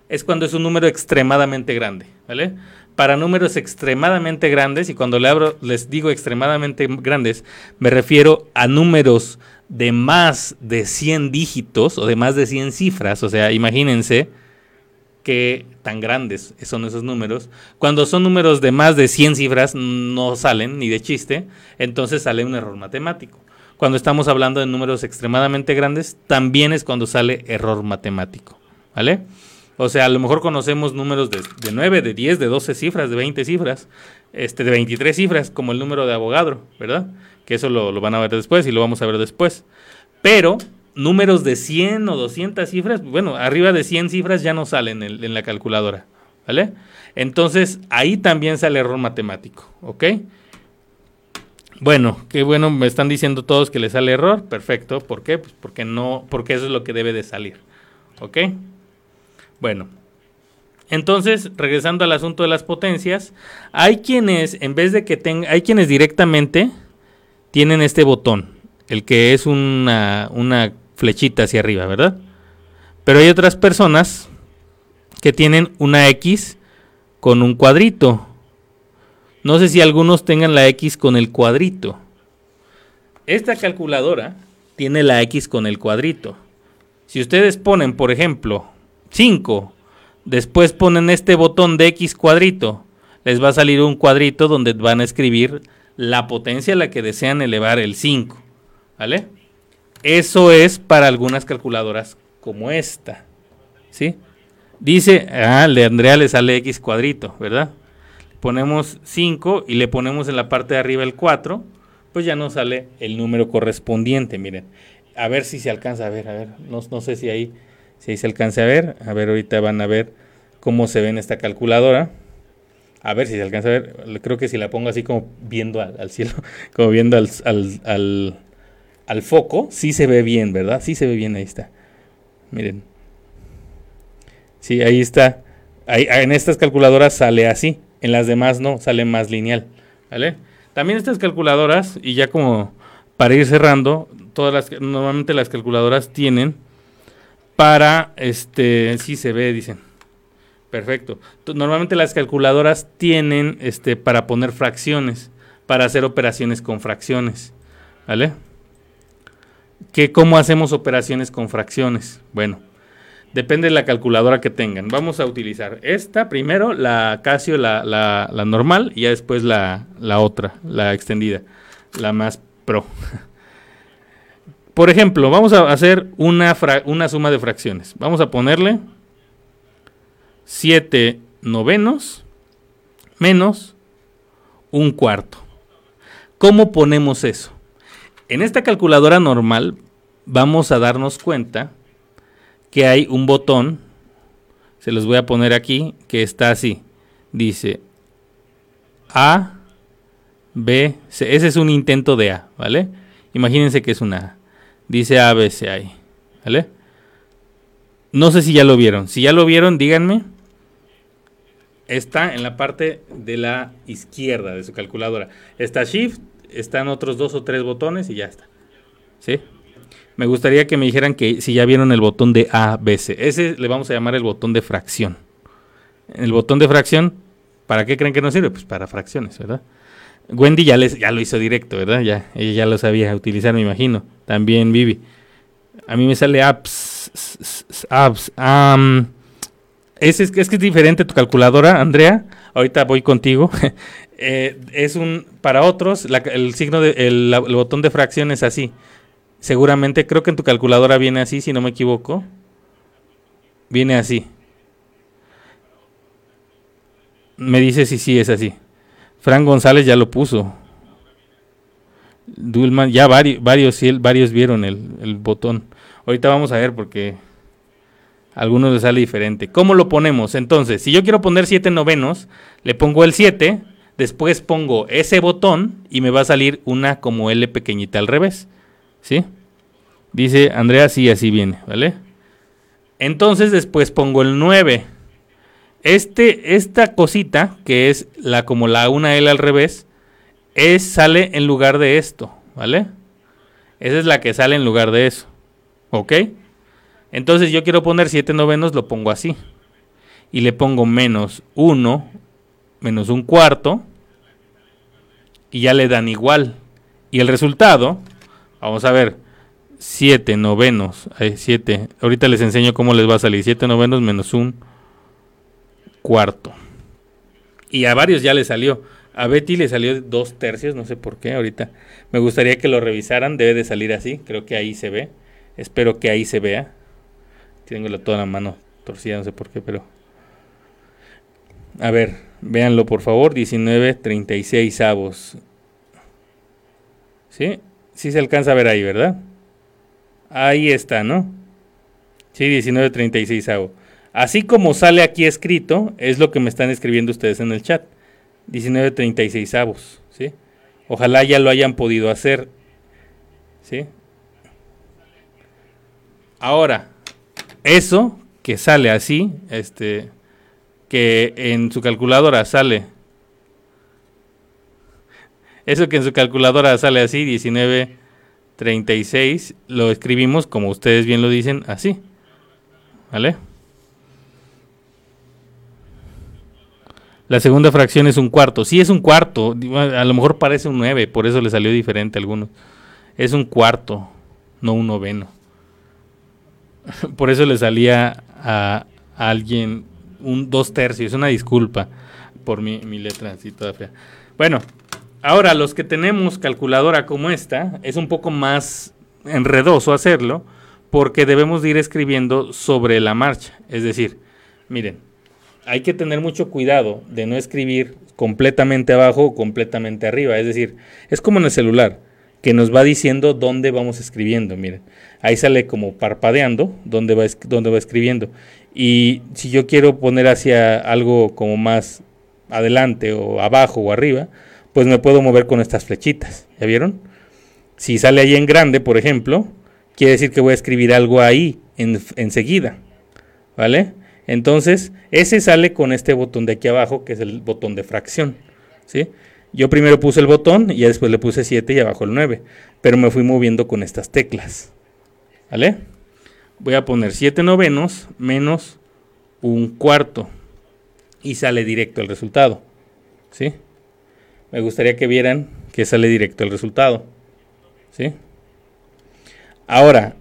es cuando es un número extremadamente grande, ¿vale? Para números extremadamente grandes, y cuando le abro, les digo extremadamente grandes, me refiero a números de más de 100 dígitos o de más de 100 cifras, o sea, imagínense qué tan grandes son esos números. Cuando son números de más de 100 cifras no salen ni de chiste, entonces sale un error matemático. Cuando estamos hablando de números extremadamente grandes, también es cuando sale error matemático, ¿vale? O sea, a lo mejor conocemos números de, de 9, de 10, de 12 cifras, de 20 cifras, este, de 23 cifras, como el número de abogado, ¿verdad? Que eso lo, van a ver después y lo vamos a ver después. Pero números de 100 o 200 cifras, bueno, arriba de 100 cifras ya no salen en, en la calculadora, ¿vale? Entonces, ahí también sale error matemático, ¿ok? Bueno, qué bueno, me están diciendo todos que le sale error, perfecto, ¿por qué? Pues porque no, porque eso es lo que debe de salir, ¿ok? Bueno, Entonces, regresando al asunto de las potencias, hay quienes, en vez de que tengan, hay quienes directamente tienen este botón, el que es una, una flechita hacia arriba, ¿verdad? Pero hay otras personas que tienen una X con un cuadrito. No sé si algunos tengan la X con el cuadrito. Esta calculadora tiene la X con el cuadrito. Si ustedes ponen, por ejemplo, 5, después ponen este botón de X cuadrito, les va a salir un cuadrito donde van a escribir la potencia a la que desean elevar el 5. ¿Vale? Eso es para algunas calculadoras como esta. ¿Sí? Dice, ah, de Andrea le sale X cuadrito, ¿verdad? Ponemos 5 y le ponemos en la parte de arriba el 4 pues ya nos sale el número correspondiente, miren. A ver si se alcanza a ver, a ver, no, sé si ahí, si se alcanza a ver, a ver, ahorita van a ver cómo se ve en esta calculadora. A ver si se alcanza a ver, creo que si la pongo así como viendo al, cielo, como viendo al, al, al, foco, sí se ve bien, ¿verdad? Sí se ve bien, ahí está. Miren. Sí, ahí está. Ahí, en estas calculadoras sale así, en las demás no, sale más lineal, ¿vale? También estas calculadoras, y ya como para ir cerrando, todas las normalmente las calculadoras tienen para este sí se ve, dicen. Perfecto. Normalmente las calculadoras tienen este para poner fracciones, para hacer operaciones con fracciones. ¿Vale? ¿Qué, ¿Cómo hacemos operaciones con fracciones? Bueno, Depende de la calculadora que tengan. Vamos a utilizar esta primero, la Casio, la, la, normal, y ya después la, la, otra, la extendida, la más pro. Por ejemplo, vamos a hacer una, una suma de fracciones. Vamos a ponerle 7 novenos menos un cuarto. ¿Cómo ponemos eso? En esta calculadora normal vamos a darnos cuenta que hay un botón, se los voy a poner aquí, que está así. Dice A, B, C. Ese es un intento de A, ¿vale? Imagínense que es una A. Dice A, B, C ahí, ¿vale? No sé si ya lo vieron. Si ya lo vieron, díganme. Está en la parte de la izquierda de su calculadora. Está Shift, están otros dos o tres botones y ya está. ¿Sí? Me gustaría que me dijeran que si ya vieron el botón de ABC. Ese le vamos a llamar el botón de fracción. El botón de fracción, ¿para qué creen que nos sirve? Pues para fracciones, ¿verdad? Wendy ya, les, ya lo hizo directo, ¿verdad? Ya, ella ya lo sabía utilizar, me imagino. También Vivi. A mí me sale apps. apps es, es, que es diferente tu calculadora, Andrea. Ahorita voy contigo. Eh, es un, para otros, el signo de, el botón de fracción es así. Seguramente, creo que en tu calculadora viene así, si no me equivoco. Viene así. Me dice si sí es así. Fran González ya lo puso. Dulman, ya varios, varios, vieron el, el botón. Ahorita vamos a ver porque a algunos les sale diferente. ¿Cómo lo ponemos? Entonces, si yo quiero poner 7 novenos, le pongo el 7, después pongo ese botón y me va a salir una como L pequeñita al revés. ¿Sí? Dice Andrea, sí, así viene, ¿vale? Entonces después pongo el 9. Este, esta cosita, que es la como la una L al revés, es, sale en lugar de esto, ¿vale? Esa es la que sale en lugar de eso, ¿ok? Entonces yo quiero poner 7 novenos, lo pongo así. Y le pongo menos 1, menos un cuarto, y ya le dan igual. Y el resultado Vamos a ver. 7 novenos. 7. Ahorita les enseño cómo les va a salir. 7 novenos menos un cuarto. Y a varios ya le salió. A Betty le salió dos tercios, no sé por qué ahorita. Me gustaría que lo revisaran, debe de salir así, creo que ahí se ve. Espero que ahí se vea. Tengo toda la mano torcida, no sé por qué, pero... A ver, véanlo por favor, 19, 36 avos. ¿Sí? Sí se alcanza a ver ahí, ¿verdad? Ahí está, ¿no? Sí, 1936 hago. Así como sale aquí escrito, es lo que me están escribiendo ustedes en el chat. 1936 avos, ¿sí? Ojalá ya lo hayan podido hacer, ¿sí? Ahora, eso que sale así, este, que en su calculadora sale, eso que en su calculadora sale así, 1936, lo escribimos como ustedes bien lo dicen, así. ¿Vale? La segunda fracción es un cuarto. Sí es un cuarto. A lo mejor parece un 9, por eso le salió diferente a algunos. Es un cuarto, no un noveno. Por eso le salía a, alguien un dos tercios. Una disculpa por mi, mi letra así toda fea. Bueno, ahora los que tenemos calculadora como esta, es un poco más enredoso hacerlo porque debemos de ir escribiendo sobre la marcha. Es decir, miren, hay que tener mucho cuidado de no escribir completamente abajo o completamente arriba. Es decir, es como en el celular, que nos va diciendo dónde vamos escribiendo. Miren, ahí sale como parpadeando dónde va, dónde va escribiendo. Y si yo quiero poner hacia algo como más adelante o abajo o arriba, pues me puedo mover con estas flechitas. ¿Ya vieron? Si sale ahí en grande, por ejemplo, quiere decir que voy a escribir algo ahí en, enseguida. ¿Vale? Entonces, ese sale con este botón de aquí abajo, que es el botón de fracción. ¿sí? Yo primero puse el botón y ya después le puse 7 y abajo el 9. Pero me fui moviendo con estas teclas. ¿Vale? Voy a poner 7 novenos menos un cuarto. Y sale directo el resultado. ¿Sí? Me gustaría que vieran que sale directo el resultado. ¿Sí? Ahora,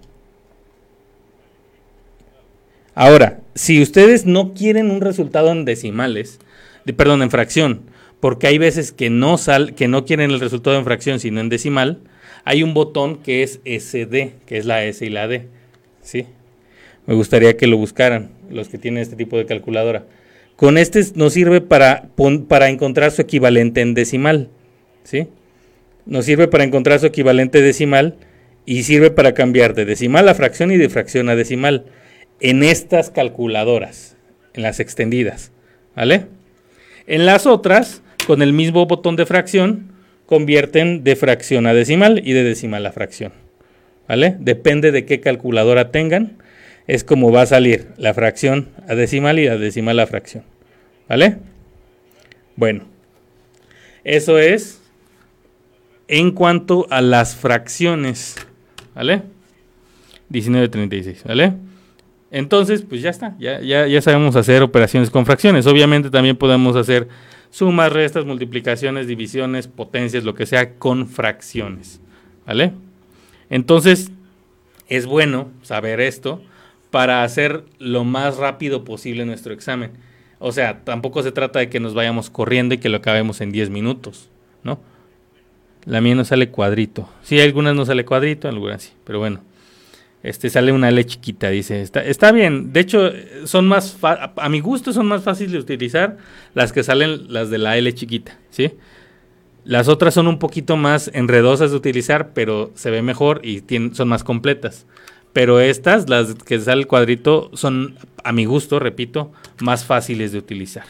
ahora, si ustedes no quieren un resultado en decimales, de, perdón, en fracción, porque hay veces que no, sal, que no quieren el resultado en fracción, sino en decimal, hay un botón que es SD, que es la S y la D. ¿sí? Me gustaría que lo buscaran, los que tienen este tipo de calculadora. Con este nos sirve para, para encontrar su equivalente en decimal. ¿sí? Nos sirve para encontrar su equivalente decimal y sirve para cambiar de decimal a fracción y de fracción a decimal en estas calculadoras, en las extendidas, ¿vale? En las otras, con el mismo botón de fracción, convierten de fracción a decimal y de decimal a fracción, ¿vale? Depende de qué calculadora tengan, es como va a salir la fracción a decimal y la decimal a fracción, ¿vale? Bueno, eso es en cuanto a las fracciones, ¿vale? 1936, ¿vale? Entonces, pues ya está, ya, ya, ya sabemos hacer operaciones con fracciones. Obviamente también podemos hacer sumas, restas, multiplicaciones, divisiones, potencias, lo que sea, con fracciones. ¿Vale? Entonces, es bueno saber esto para hacer lo más rápido posible nuestro examen. O sea, tampoco se trata de que nos vayamos corriendo y que lo acabemos en 10 minutos, ¿no? La mía no sale cuadrito. Sí, algunas no sale cuadrito, algunas sí, pero bueno. Este sale una L chiquita, dice. Está, bien. De hecho, son más a mi gusto son más fáciles de utilizar las que salen las de la L chiquita, ¿sí? Las otras son un poquito más enredosas de utilizar, pero se ve mejor y son más completas. Pero estas, las que sale el cuadrito, son a mi gusto, repito, más fáciles de utilizar.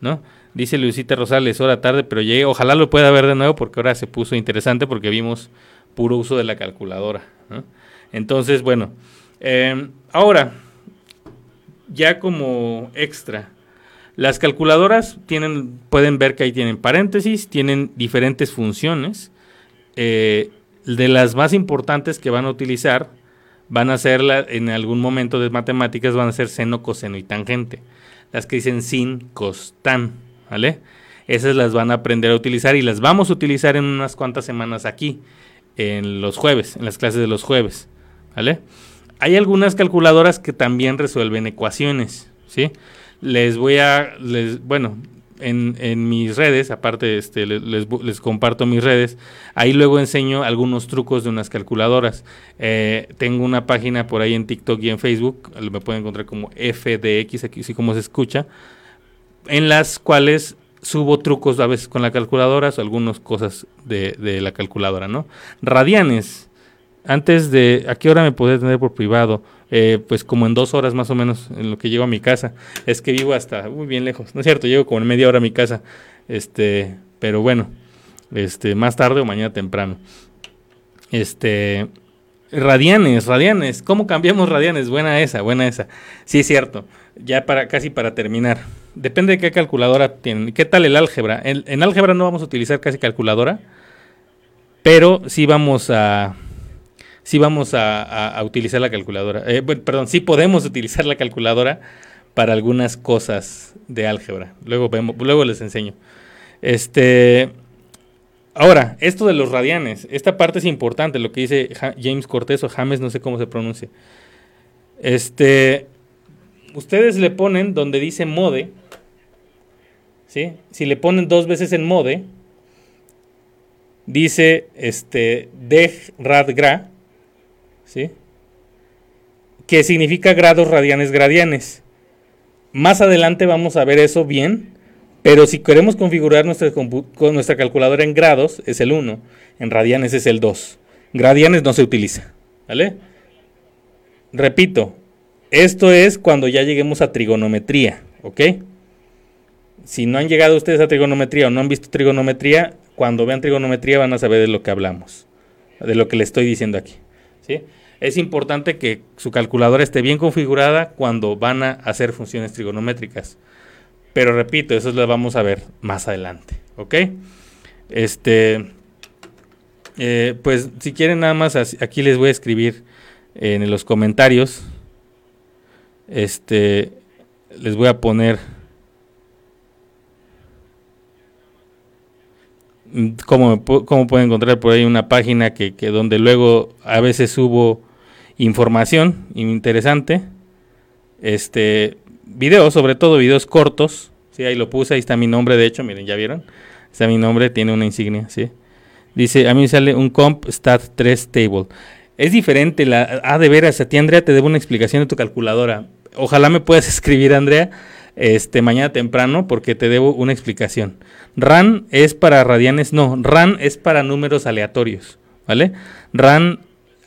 ¿No? Dice Luisita Rosales, hora tarde, pero llegué. Ojalá lo pueda ver de nuevo porque ahora se puso interesante porque vimos puro uso de la calculadora. Entonces, bueno, em, ahora, ya como extra, las calculadoras tienen, pueden ver que ahí tienen paréntesis, tienen diferentes funciones. Eh, de las más importantes que van a utilizar van a ser en algún momento de matemáticas van a ser seno, coseno y tangente. Las que dicen sin, cos, tan, ¿vale? Esas las van a aprender a utilizar y las vamos a utilizar en unas cuantas semanas aquí, en los jueves, en las clases de los jueves. ¿vale? Hay algunas calculadoras que también resuelven ecuaciones, ¿sí? Les voy a, les, bueno, en, mis redes, aparte este, les, comparto mis redes, ahí luego enseño algunos trucos de unas calculadoras. Eh, tengo una página por ahí en TikTok y en Facebook, me pueden encontrar como FDX, aquí como se escucha, en las cuales subo trucos a veces con la calculadora o algunas cosas de, de la calculadora, ¿no? Radianes, antes de, ¿a qué hora me podés tener por privado? Eh, pues como en dos horas más o menos en lo que llego a mi casa. Es que vivo hasta muy bien lejos, ¿no es cierto? Llego como en media hora a mi casa. Este, pero bueno, este, más tarde o mañana temprano. Este, radianes, radianes, ¿cómo cambiamos radianes? Buena esa, buena esa. Sí, es cierto. Ya para, casi para terminar. Depende de qué calculadora tienen. ¿Qué tal el álgebra? En, álgebra no vamos a utilizar casi calculadora, pero sí vamos a, sí vamos a, utilizar la calculadora. Eh, perdón, sí podemos utilizar la calculadora para algunas cosas de álgebra. Luego, vemos, les enseño. Este, ahora, esto de los radianes. Esta parte es importante, lo que dice James Cortés o James, no sé cómo se pronuncia. Este, ustedes le ponen donde dice mode, ¿sí? Si le ponen dos veces en mode, dice este deg rad gra, ¿sí? Que significa grados radianes gradianes. Más adelante vamos a ver eso bien, pero si queremos configurar nuestra, calculadora en grados, es el 1, en radianes es el 2. Gradianes no se utiliza, ¿vale? Repito, esto es cuando ya lleguemos a trigonometría, ¿ok? Si no han llegado ustedes a trigonometría o no han visto trigonometría, cuando vean trigonometría van a saber de lo que hablamos, de lo que le estoy diciendo aquí, Es importante que su calculadora esté bien configurada cuando van a hacer funciones trigonométricas. Pero repito, eso lo vamos a ver más adelante, ¿ok? Este, eh, pues si quieren nada más, aquí les voy a escribir en los comentarios este, les voy a poner cómo, cómo pueden encontrar por ahí una página que, que donde luego a veces subo información interesante. Este, videos, sobre todo videos cortos. Sí, ahí lo puse, ahí está mi nombre, de hecho, miren, ya vieron. Está mi nombre, tiene una insignia, sí. Dice, a mí me sale un comp stat 3 table. Es diferente, la, ah, de veras, a ti Andrea te debo una explicación de tu calculadora. Ojalá me puedas escribir, Andrea, este, mañana temprano, porque te debo una explicación. RAN es para radianes, no, RAN es para números aleatorios, ¿vale? RAN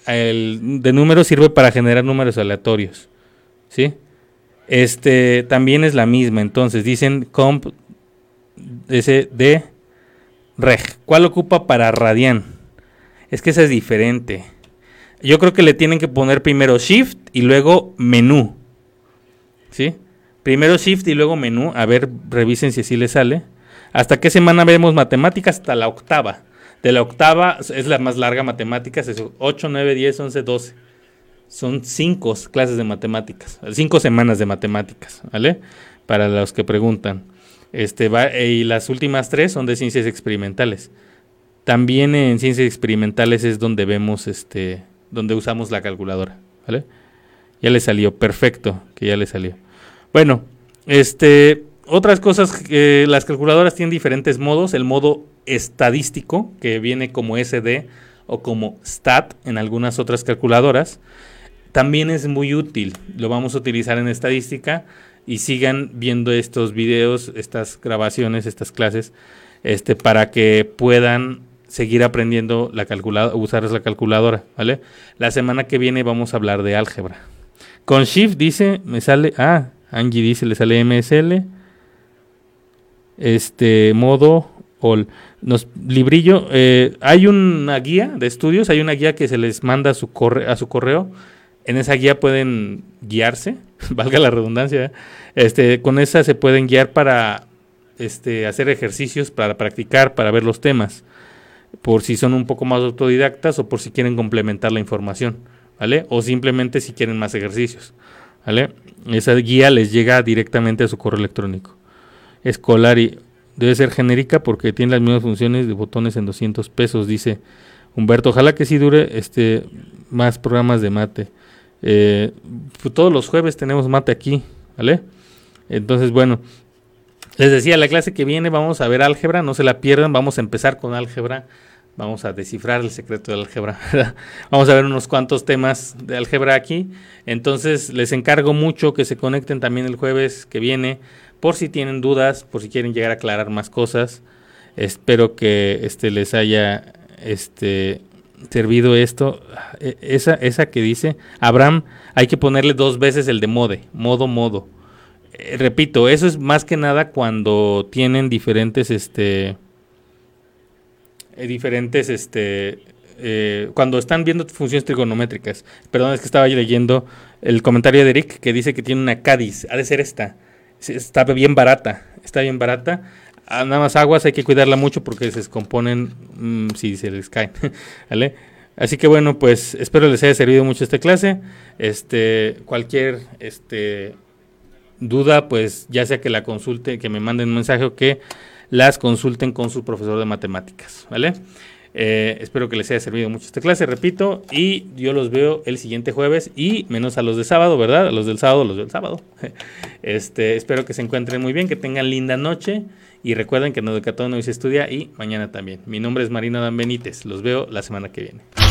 el, de números sirve para generar números aleatorios, ¿sí? Este, también es la misma, entonces dicen comp ese de reg. ¿Cuál ocupa para radian? Es que esa es diferente. Yo creo que le tienen que poner primero shift y luego menú. ¿Sí? Primero shift y luego menú. A ver, revisen si así le sale. ¿Hasta qué semana vemos matemáticas? Hasta la octava. De la octava es la más larga matemáticas, es 8, 9, 10, 11, 12. Son cinco clases de matemáticas, cinco semanas de matemáticas, ¿vale? Para los que preguntan. Este, va, y las últimas tres son de ciencias experimentales. También en ciencias experimentales es donde vemos este donde usamos la calculadora, ¿vale? Ya le salió, perfecto, que ya le salió. Bueno, este, otras cosas que las calculadoras tienen diferentes modos, el modo estadístico, que viene como SD o como STAT en algunas otras calculadoras, también es muy útil, lo vamos a utilizar en estadística y sigan viendo estos videos, estas grabaciones, estas clases, este, para que puedan seguir aprendiendo la calculadora, usar la calculadora, ¿vale? La semana que viene vamos a hablar de álgebra. Con Shift dice, me sale, ah, Angie dice, le sale MSL, este, modo, all. Nos, librillo, eh, hay una guía de estudios, hay una guía que se les manda a su, corre, a su correo, en esa guía pueden guiarse, valga la redundancia, ¿eh? este, con esa se pueden guiar para este, hacer ejercicios, para practicar, para ver los temas por si son un poco más autodidactas o por si quieren complementar la información, ¿vale? O simplemente si quieren más ejercicios, ¿vale? Esa guía les llega directamente a su correo electrónico. Escolar y debe ser genérica porque tiene las mismas funciones de botones en 200 pesos, dice Humberto. Ojalá que sí dure este más programas de mate. Eh, pues todos los jueves tenemos mate aquí, ¿vale? Entonces, bueno, les decía, la clase que viene vamos a ver álgebra, no se la pierdan, vamos a empezar con álgebra, vamos a descifrar el secreto del álgebra, vamos a ver unos cuantos temas de álgebra aquí, entonces les encargo mucho que se conecten también el jueves que viene, por si tienen dudas, por si quieren llegar a aclarar más cosas, espero que este les haya este servido esto, e, esa, esa que dice, Abraham, hay que ponerle dos veces el de mode, modo, modo. Eh, repito, eso es más que nada cuando tienen diferentes, este, diferentes, este, eh, cuando están viendo funciones trigonométricas. Perdón, es que estaba leyendo el comentario de Eric que dice que tiene una Cádiz, ha de ser esta. está bien barata, está bien barata. Ah, nada más aguas, hay que cuidarla mucho porque se descomponen mm, si se les caen, ¿vale? Así que bueno, pues espero les haya servido mucho esta clase. Este, cualquier este, duda, pues ya sea que la consulte, que me manden un mensaje o que las consulten con su profesor de matemáticas, ¿vale? Eh, espero que les haya servido mucho esta clase, repito, y yo los veo el siguiente jueves y menos a los de sábado, ¿verdad? A los del sábado, los del sábado. Este, espero que se encuentren muy bien, que tengan linda noche y recuerden que en Educatón hoy se estudia y mañana también. Mi nombre es Marina Dan Benítez, los veo la semana que viene.